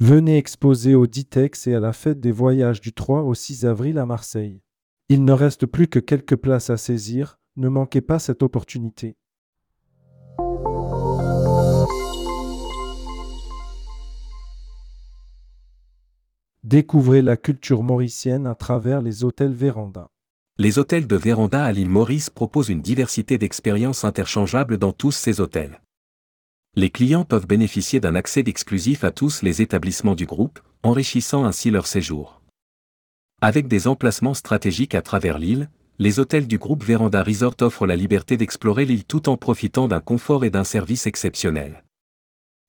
Venez exposer au Ditex et à la fête des voyages du 3 au 6 avril à Marseille. Il ne reste plus que quelques places à saisir, ne manquez pas cette opportunité. Découvrez la culture mauricienne à travers les hôtels Véranda. Les hôtels de Véranda à l'île Maurice proposent une diversité d'expériences interchangeables dans tous ces hôtels. Les clients peuvent bénéficier d'un accès exclusif à tous les établissements du groupe, enrichissant ainsi leur séjour. Avec des emplacements stratégiques à travers l'île, les hôtels du groupe Véranda Resort offrent la liberté d'explorer l'île tout en profitant d'un confort et d'un service exceptionnel.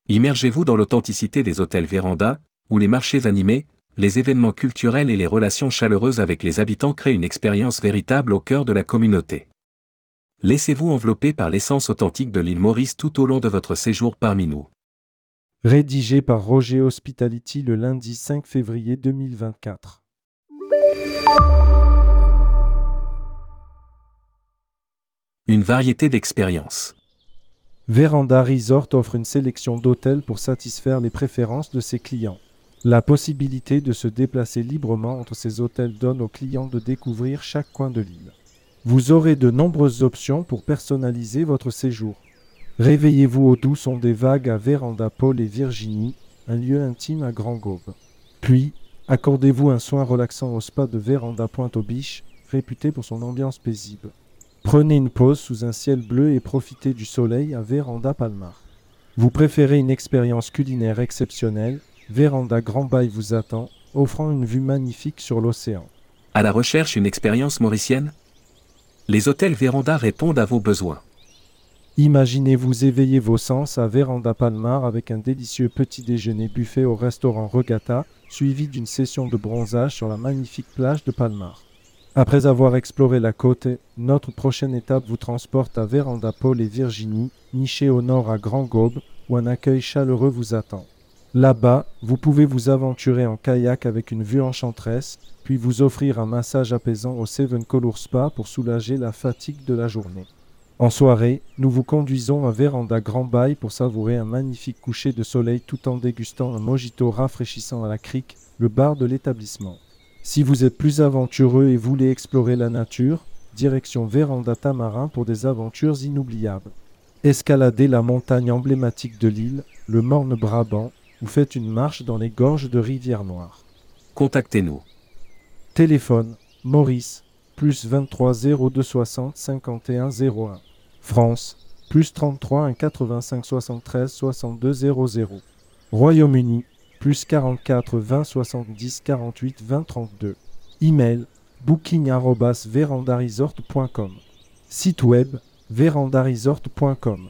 Immergez-vous dans l'authenticité des hôtels Véranda, où les marchés animés, les événements culturels et les relations chaleureuses avec les habitants créent une expérience véritable au cœur de la communauté. Laissez-vous envelopper par l'essence authentique de l'île Maurice tout au long de votre séjour parmi nous. Rédigé par Roger Hospitality le lundi 5 février 2024. Une variété d'expériences. Veranda Resort offre une sélection d'hôtels pour satisfaire les préférences de ses clients. La possibilité de se déplacer librement entre ces hôtels donne aux clients de découvrir chaque coin de l'île. Vous aurez de nombreuses options pour personnaliser votre séjour. Réveillez-vous au doux son des vagues à Véranda Paul et Virginie, un lieu intime à Grand Gaube. Puis, accordez-vous un soin relaxant au spa de Véranda Pointe-aux-Biches, réputé pour son ambiance paisible. Prenez une pause sous un ciel bleu et profitez du soleil à Véranda Palmar. Vous préférez une expérience culinaire exceptionnelle Véranda Grand Bail vous attend, offrant une vue magnifique sur l'océan. À la recherche une expérience mauricienne? Les hôtels Véranda répondent à vos besoins. Imaginez-vous éveiller vos sens à Véranda Palmar avec un délicieux petit déjeuner buffet au restaurant Regatta, suivi d'une session de bronzage sur la magnifique plage de Palmar. Après avoir exploré la côte, notre prochaine étape vous transporte à Véranda Paul et Virginie, nichée au nord à Grand Gaube, où un accueil chaleureux vous attend. Là-bas, vous pouvez vous aventurer en kayak avec une vue enchanteresse, puis vous offrir un massage apaisant au Seven Color Spa pour soulager la fatigue de la journée. En soirée, nous vous conduisons à Véranda Grand Bail pour savourer un magnifique coucher de soleil tout en dégustant un mojito rafraîchissant à la crique, le bar de l'établissement. Si vous êtes plus aventureux et voulez explorer la nature, direction Véranda Tamarin pour des aventures inoubliables. Escaladez la montagne emblématique de l'île, le Morne Brabant, vous faites une marche dans les gorges de Rivière-Noire. Contactez-nous. Téléphone Maurice, plus 23 0260 51 01. France, plus 33 1 85 73 62 00. Royaume-Uni, plus 44 20 70 48 20 32. Email booking.verandaresort.com. Site web verandaresort.com.